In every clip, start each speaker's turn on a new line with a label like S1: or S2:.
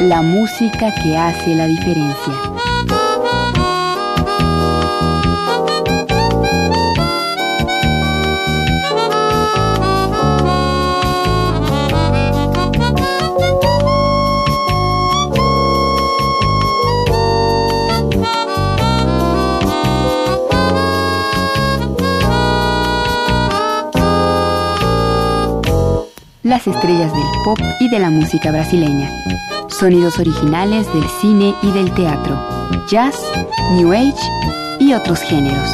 S1: La música que hace la diferencia. Las estrellas del pop y de la música brasileña. Sonidos originales del cine y del teatro. Jazz, New Age y otros géneros.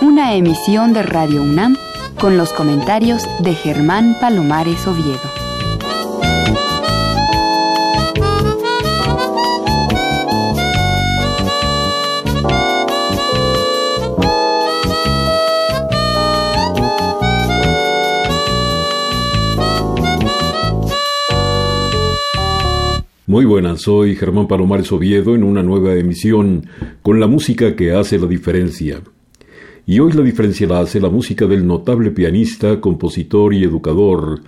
S1: Una emisión de Radio UNAM con los comentarios de Germán Palomares Oviedo.
S2: Muy buenas, soy Germán Palomares Oviedo en una nueva emisión con la música que hace la diferencia. Y hoy la diferencia la hace la música del notable pianista, compositor y educador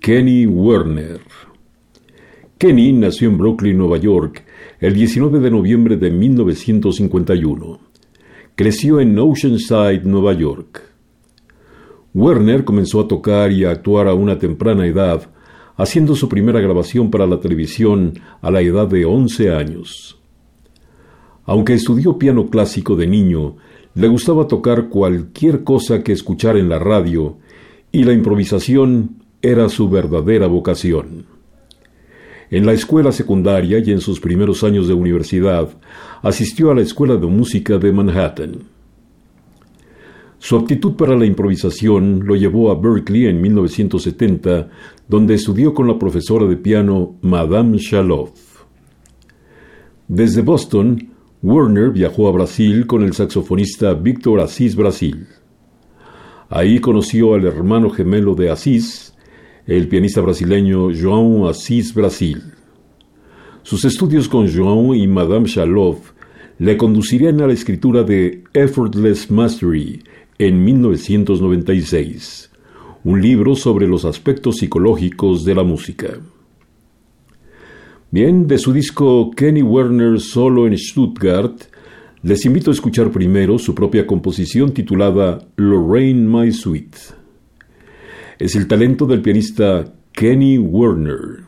S2: Kenny Werner. Kenny nació en Brooklyn, Nueva York, el 19 de noviembre de 1951. Creció en Oceanside, Nueva York. Werner comenzó a tocar y a actuar a una temprana edad, haciendo su primera grabación para la televisión a la edad de 11 años. Aunque estudió piano clásico de niño, le gustaba tocar cualquier cosa que escuchara en la radio, y la improvisación era su verdadera vocación. En la escuela secundaria y en sus primeros años de universidad, asistió a la Escuela de Música de Manhattan. Su aptitud para la improvisación lo llevó a Berkeley en 1970, donde estudió con la profesora de piano Madame Chaloff. Desde Boston, Werner viajó a Brasil con el saxofonista Víctor Asís Brasil. Ahí conoció al hermano gemelo de Asís, el pianista brasileño João Asís Brasil. Sus estudios con João y Madame Chaloff le conducirían a la escritura de Effortless Mastery en 1996 un libro sobre los aspectos psicológicos de la música. Bien, de su disco Kenny Werner Solo en Stuttgart, les invito a escuchar primero su propia composición titulada Lorraine My Sweet. Es el talento del pianista Kenny Werner.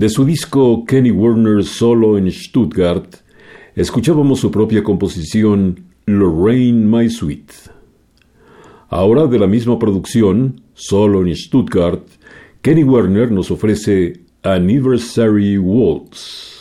S2: De su disco Kenny Werner Solo en Stuttgart, escuchábamos su propia composición Lorraine My Sweet. Ahora de la misma producción, solo en Stuttgart, Kenny Werner nos ofrece Anniversary Waltz.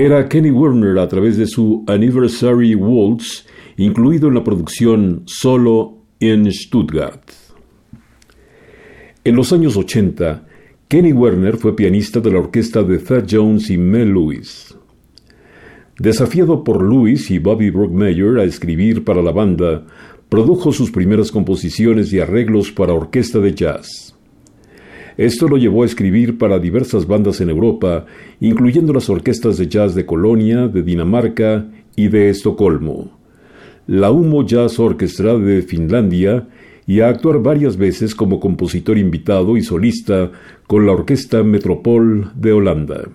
S2: Era Kenny Werner a través de su Anniversary Waltz, incluido en la producción Solo en Stuttgart. En los años 80, Kenny Werner fue pianista de la orquesta de Thad Jones y Mel Lewis. Desafiado por Lewis y Bobby Brookmeyer a escribir para la banda, produjo sus primeras composiciones y arreglos para orquesta de jazz. Esto lo llevó a escribir para diversas bandas en Europa, incluyendo las orquestas de jazz de Colonia, de Dinamarca y de Estocolmo, la Humo Jazz Orchestra de Finlandia y a actuar varias veces como compositor invitado y solista con la Orquesta Metropol de Holanda.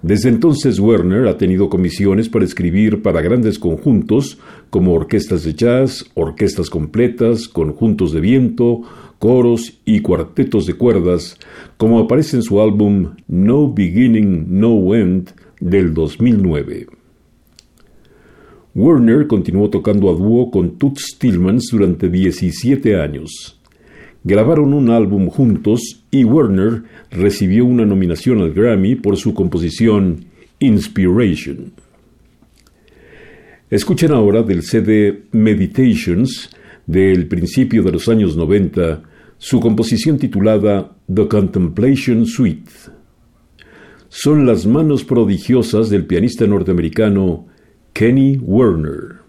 S2: Desde entonces Werner ha tenido comisiones para escribir para grandes conjuntos como orquestas de jazz, orquestas completas, conjuntos de viento, coros y cuartetos de cuerdas, como aparece en su álbum No Beginning, No End del 2009. Werner continuó tocando a dúo con Toots Stillmans durante 17 años. Grabaron un álbum juntos y Werner recibió una nominación al Grammy por su composición Inspiration. Escuchen ahora del CD Meditations del principio de los años 90 su composición titulada The Contemplation Suite. Son las manos prodigiosas del pianista norteamericano Kenny Werner.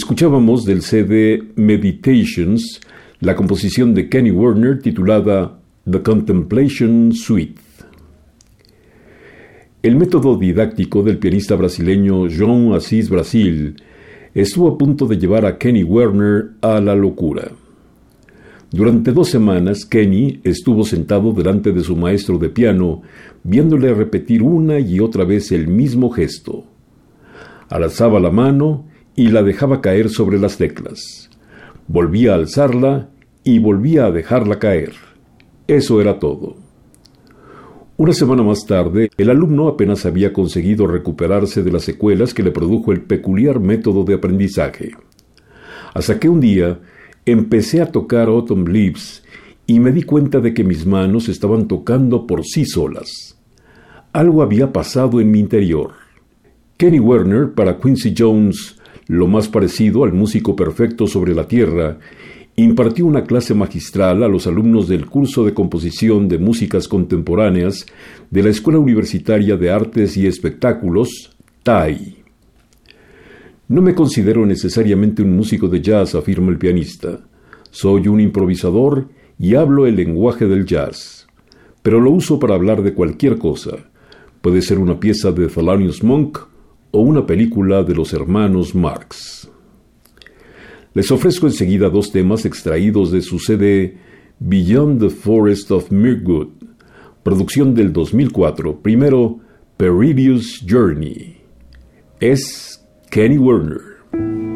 S2: Escuchábamos del CD Meditations la composición de Kenny Werner titulada The Contemplation Suite. El método didáctico del pianista brasileño João Assis Brasil estuvo a punto de llevar a Kenny Werner a la locura. Durante dos semanas, Kenny estuvo sentado delante de su maestro de piano, viéndole repetir una y otra vez el mismo gesto. Alzaba la mano y la dejaba caer sobre las teclas. Volvía a alzarla y volvía a dejarla caer. Eso era todo. Una semana más tarde, el alumno apenas había conseguido recuperarse de las secuelas que le produjo el peculiar método de aprendizaje. Hasta que un día empecé a tocar Autumn Leaves y me di cuenta de que mis manos estaban tocando por sí solas. Algo había pasado en mi interior. Kenny Werner para Quincy Jones lo más parecido al músico perfecto sobre la tierra, impartió una clase magistral a los alumnos del curso de composición de músicas contemporáneas de la Escuela Universitaria de Artes y Espectáculos, TAI. No me considero necesariamente un músico de jazz, afirma el pianista. Soy un improvisador y hablo el lenguaje del jazz, pero lo uso para hablar de cualquier cosa. Puede ser una pieza de Thelonious Monk o una película de los hermanos Marx. Les ofrezco enseguida dos temas extraídos de su CD Beyond the Forest of Mirgood, producción del 2004. Primero, Perilous Journey. Es Kenny Werner.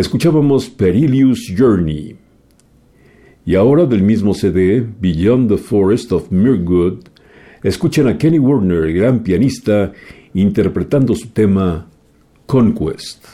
S2: Escuchábamos Perilous Journey. Y ahora del mismo CD, Beyond the Forest of Mirgood, escuchan a Kenny Werner, gran pianista, interpretando su tema Conquest.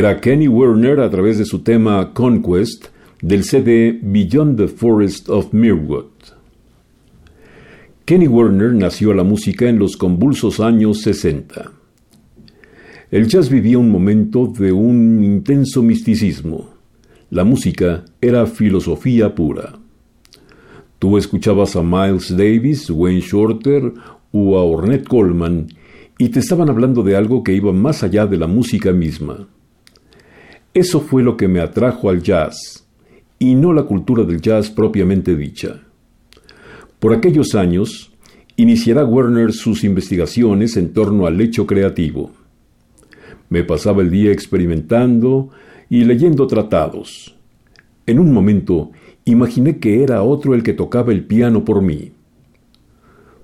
S2: Era Kenny Werner a través de su tema Conquest del CD Beyond the Forest of Mirwood. Kenny Werner nació a la música en los convulsos años 60. El jazz vivía un momento de un intenso misticismo. La música era filosofía pura. Tú escuchabas a Miles Davis, Wayne Shorter o a Ornette Coleman y te estaban hablando de algo que iba más allá de la música misma. Eso fue lo que me atrajo al jazz, y no la cultura del jazz propiamente dicha. Por aquellos años, iniciará Werner sus investigaciones en torno al hecho creativo. Me pasaba el día experimentando y leyendo tratados. En un momento imaginé que era otro el que tocaba el piano por mí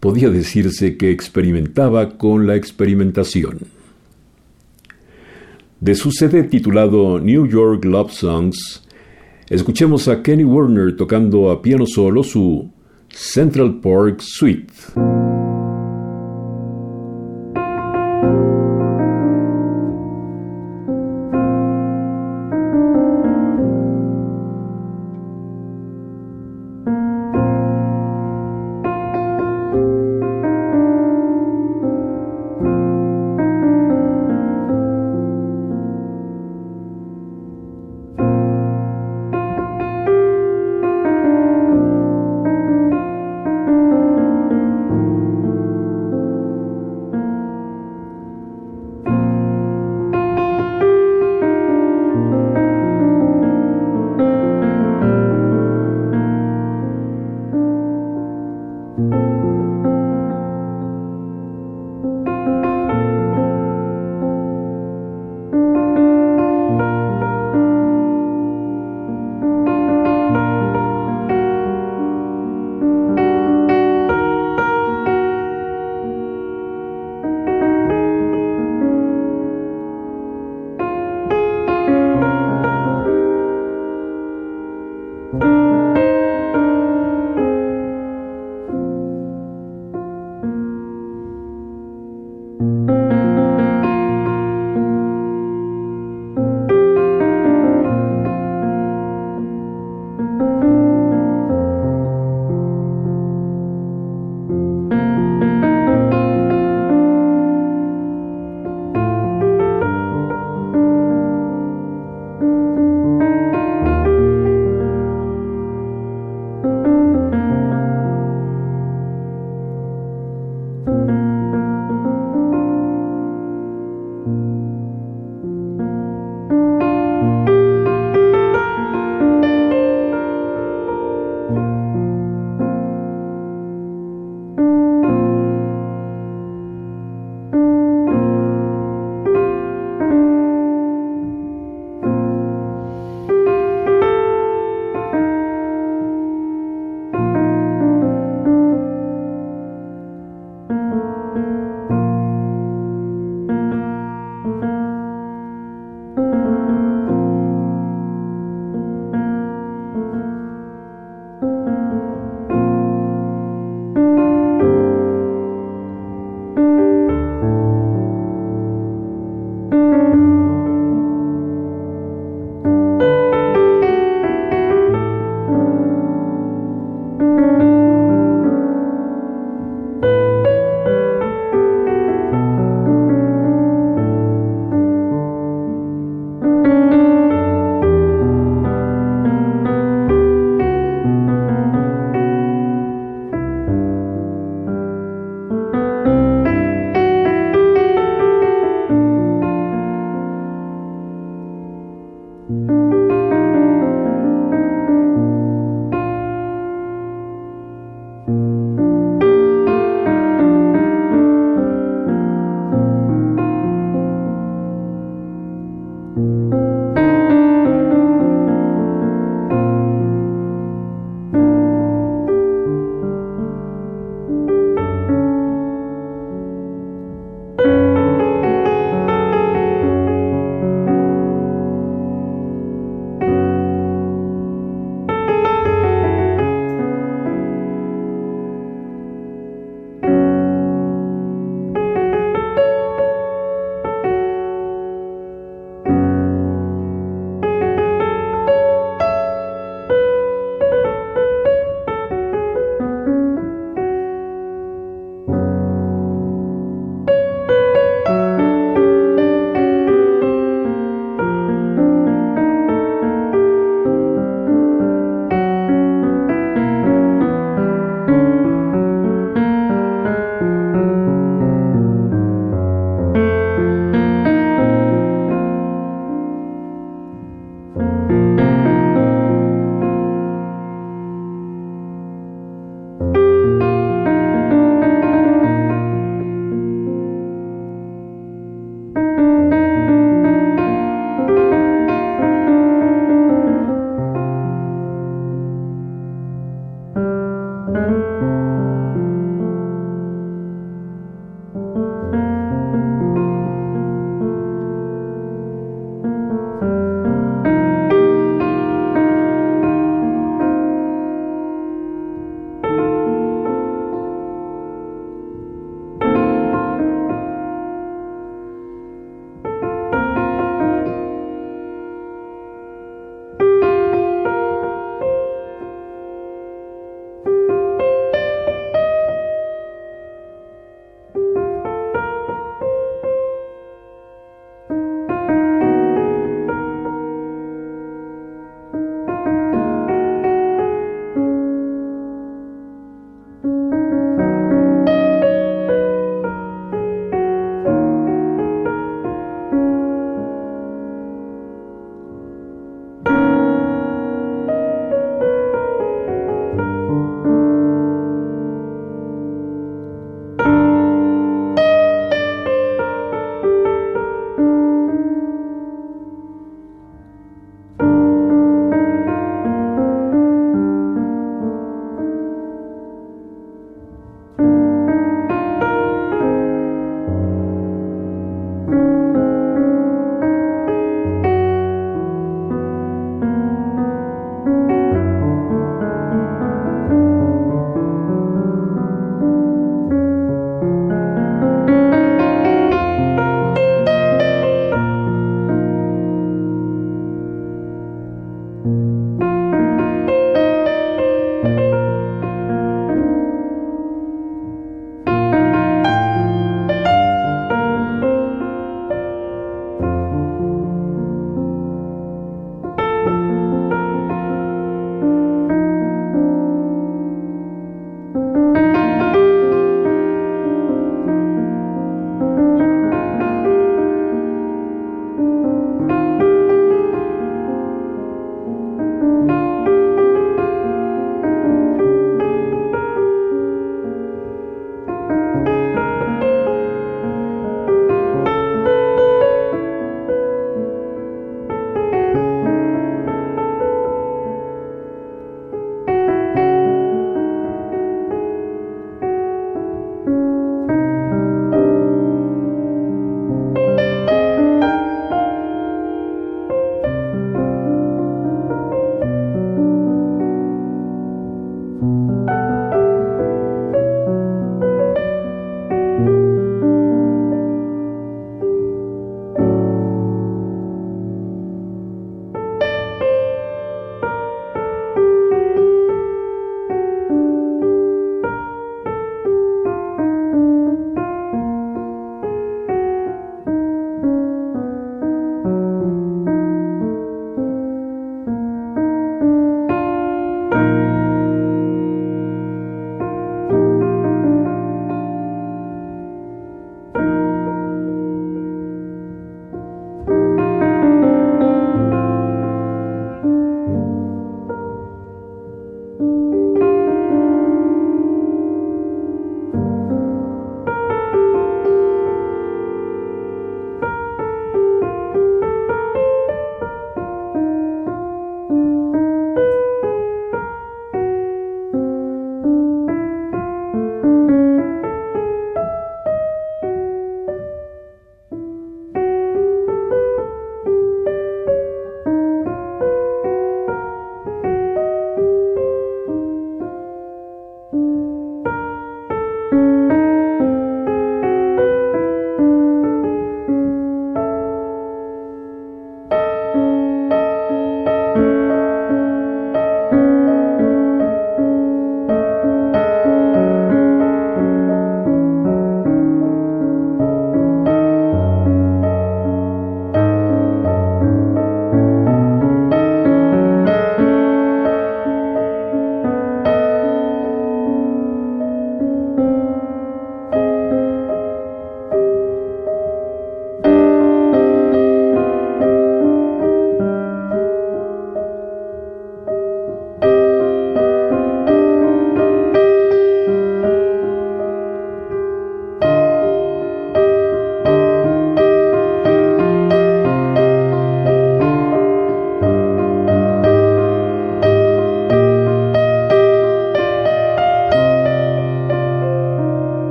S2: podía decirse que experimentaba con la experimentación. De su CD titulado New York Love Songs, escuchemos a Kenny Werner tocando a piano solo su Central Park Suite.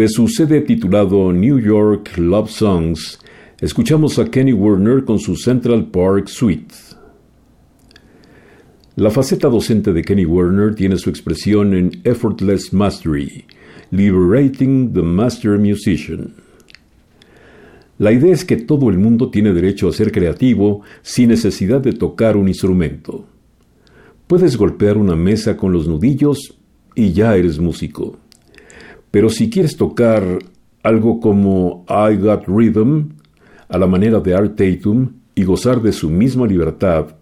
S2: De su CD titulado New York Love Songs, escuchamos a Kenny Werner con su Central Park Suite. La faceta docente de Kenny Werner tiene su expresión en Effortless Mastery, Liberating the Master Musician. La idea es que todo el mundo tiene derecho a ser creativo sin necesidad de tocar un instrumento. Puedes golpear una mesa con los nudillos y ya eres músico. Pero si quieres tocar algo como I Got Rhythm, a la manera de Art Tatum, y gozar de su misma libertad,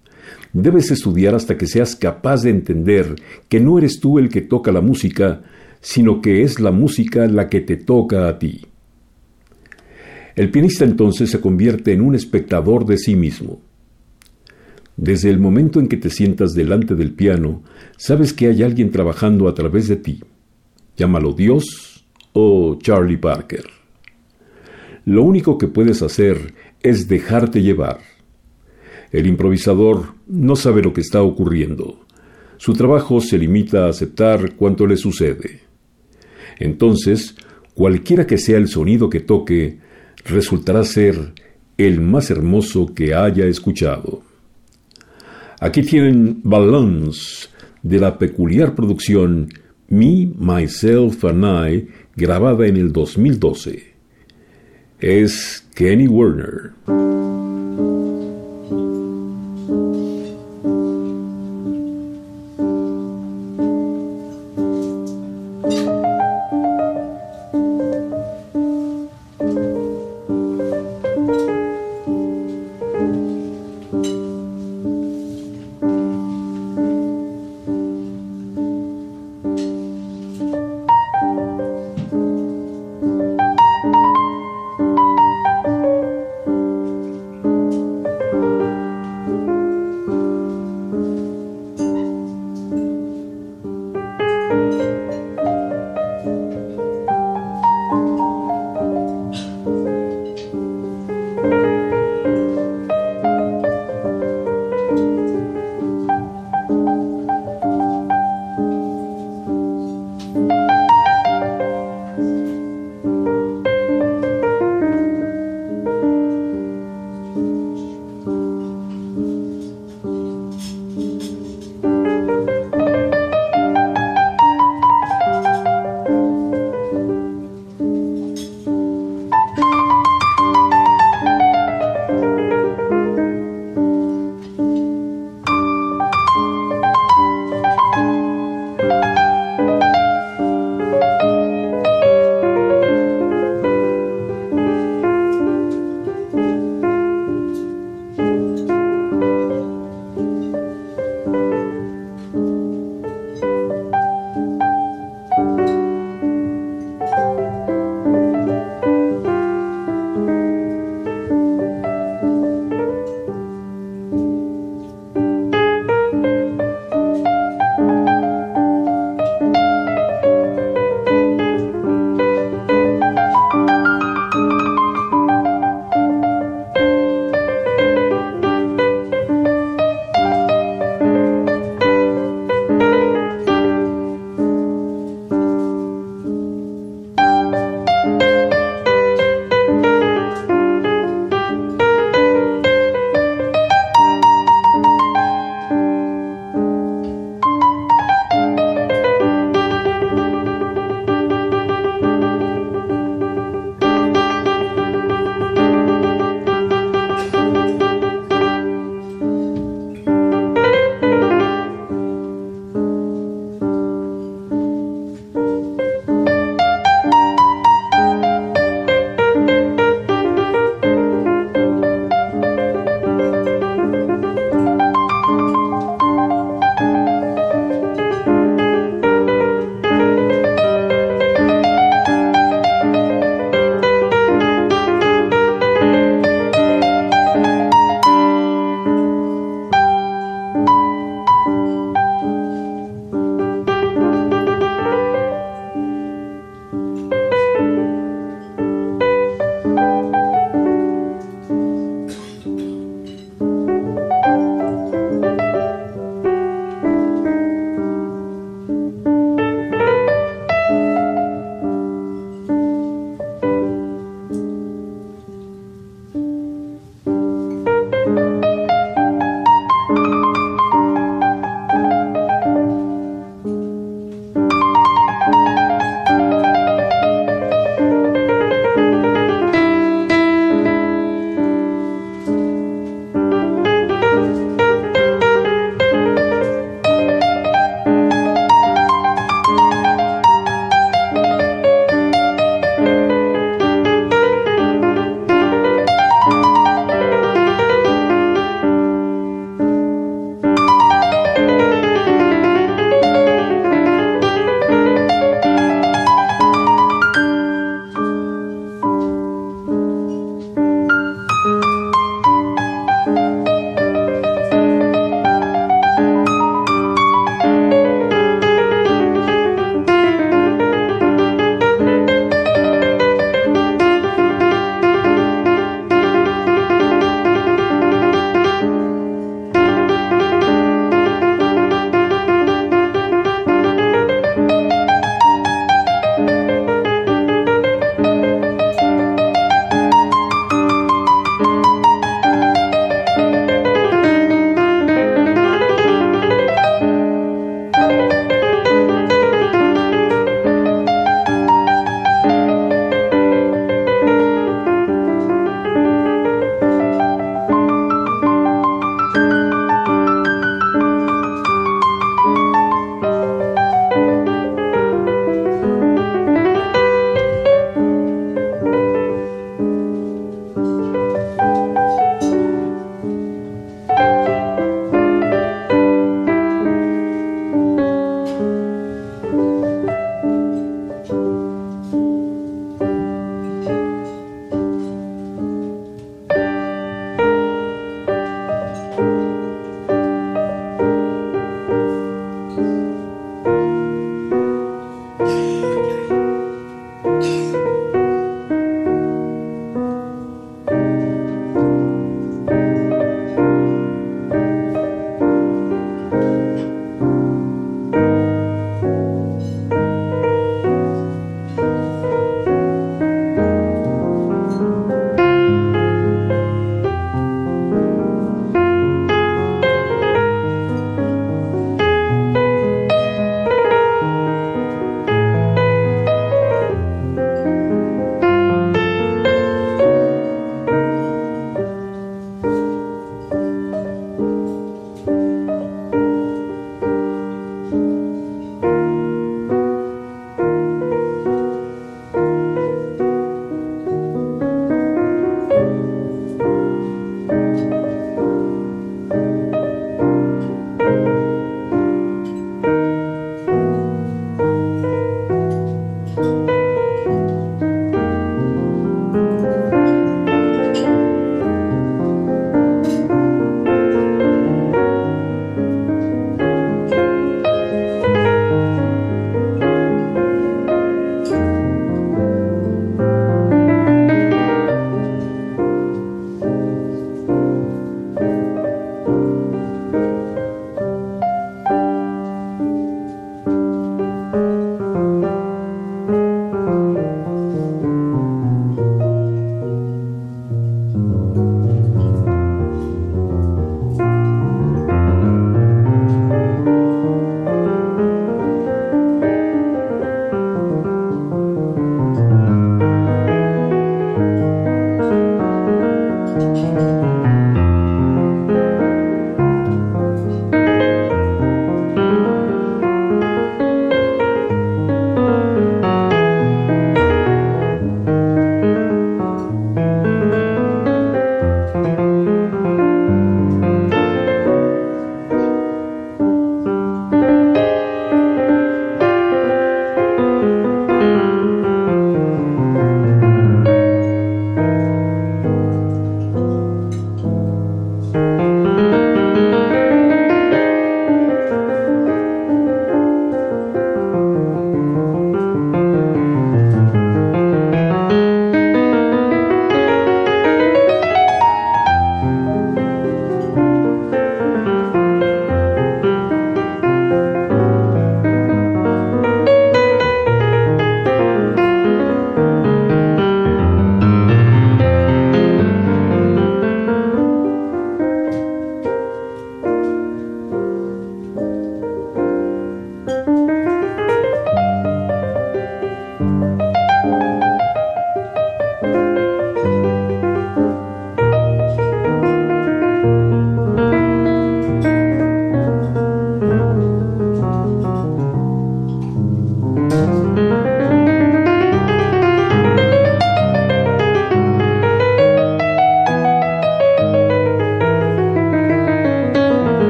S2: debes estudiar hasta que seas capaz de entender que no eres tú el que toca la música, sino que es la música la que te toca a ti. El pianista entonces se convierte en un espectador de sí mismo. Desde el momento en que te sientas delante del piano, sabes que hay alguien trabajando a través de ti. Llámalo Dios o Charlie Parker. Lo único que puedes hacer es dejarte llevar. El improvisador no sabe lo que está ocurriendo. Su trabajo se limita a aceptar cuanto le sucede. Entonces, cualquiera que sea el sonido que toque, resultará ser el más hermoso que haya escuchado. Aquí tienen Balance de la peculiar producción Me, Myself and I, grabada en el 2012. Es Kenny Werner.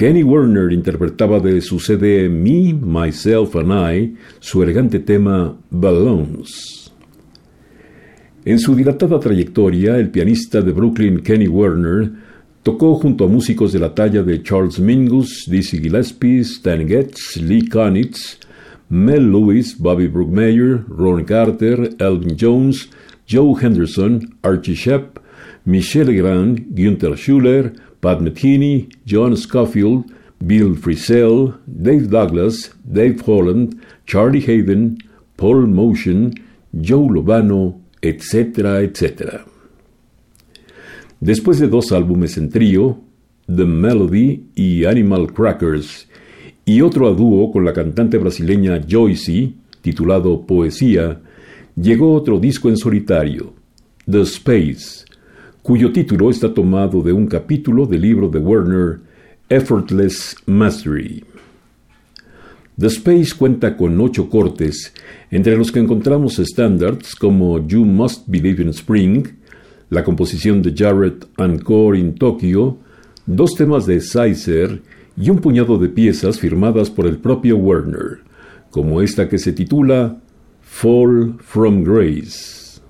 S2: Kenny Werner interpretaba de su CD Me, Myself and I su elegante tema Balloons. En su dilatada trayectoria, el pianista de Brooklyn Kenny Werner tocó junto a músicos de la talla de Charles Mingus, Dizzy Gillespie, Stan Getz, Lee Konitz, Mel Lewis, Bobby Brookmeyer, Ron Carter, Elvin Jones, Joe Henderson, Archie Shepp, Michelle Legrand, Günther Schuller, Pat Metheny, John Scofield, Bill Frisell, Dave Douglas, Dave Holland, Charlie Hayden, Paul Motion, Joe Lobano, etcétera, etcétera. Después de dos álbumes en trío, The Melody y Animal Crackers, y otro a dúo con la cantante brasileña Joyce, titulado Poesía, llegó otro disco en solitario, The Space, cuyo título está tomado de un capítulo del libro de Werner, Effortless Mastery. The Space cuenta con ocho cortes, entre los que encontramos estándares como You Must Believe in Spring, la composición de Jarrett Encore in Tokyo, dos temas de Sizer y un puñado de piezas firmadas por el propio Werner, como esta que se titula Fall from Grace.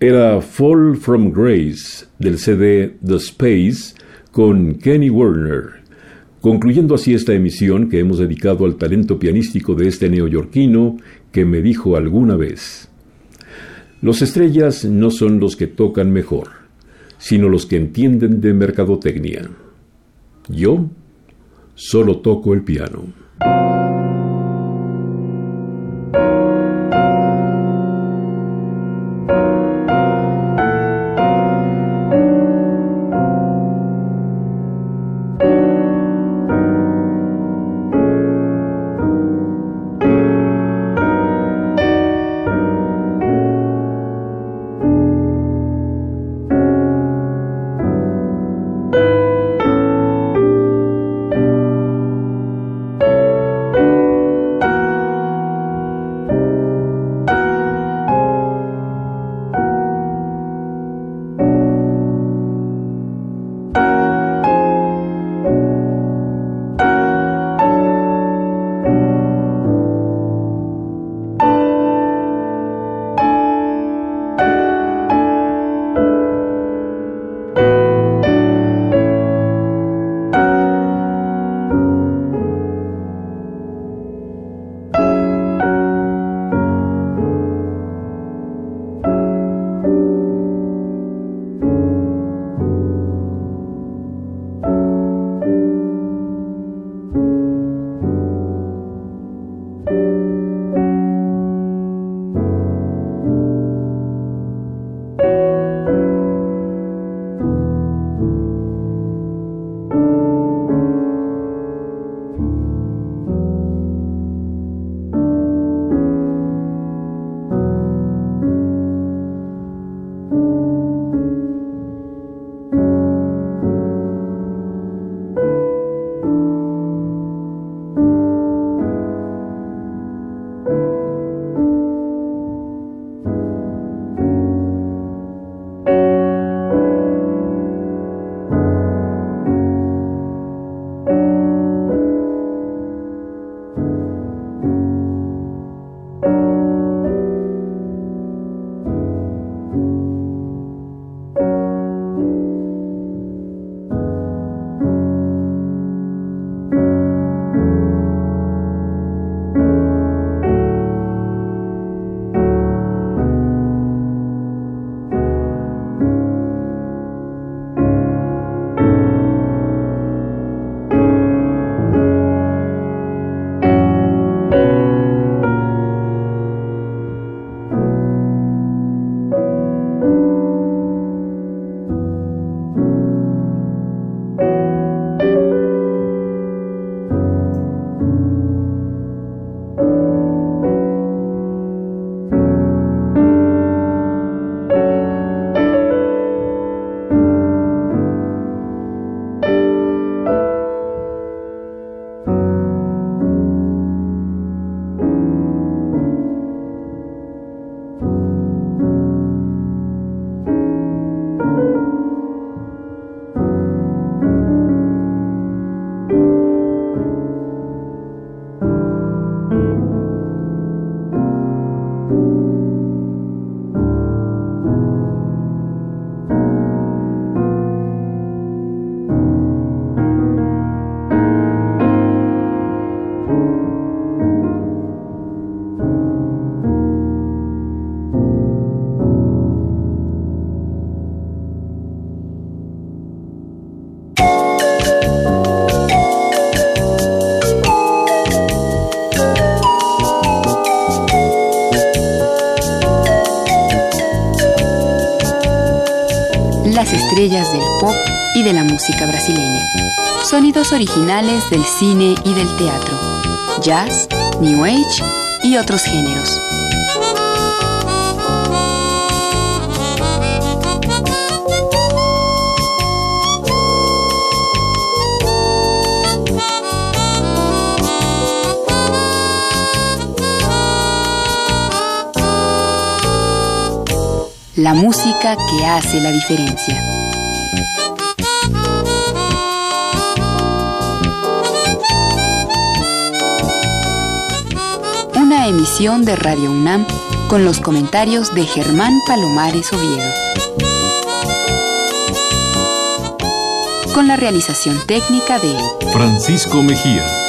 S2: Era Fall from Grace del CD The Space con Kenny Werner, concluyendo así esta emisión que hemos dedicado al talento pianístico de este neoyorquino que me dijo alguna vez, los estrellas no son los que tocan mejor, sino los que entienden de mercadotecnia. Yo solo toco el piano.
S1: Música brasileña. Sonidos originales del cine y del teatro, jazz, new age y otros géneros. La música que hace la diferencia. Emisión de Radio UNAM con los comentarios de Germán Palomares Oviedo. Con la realización técnica de
S2: Francisco Mejía.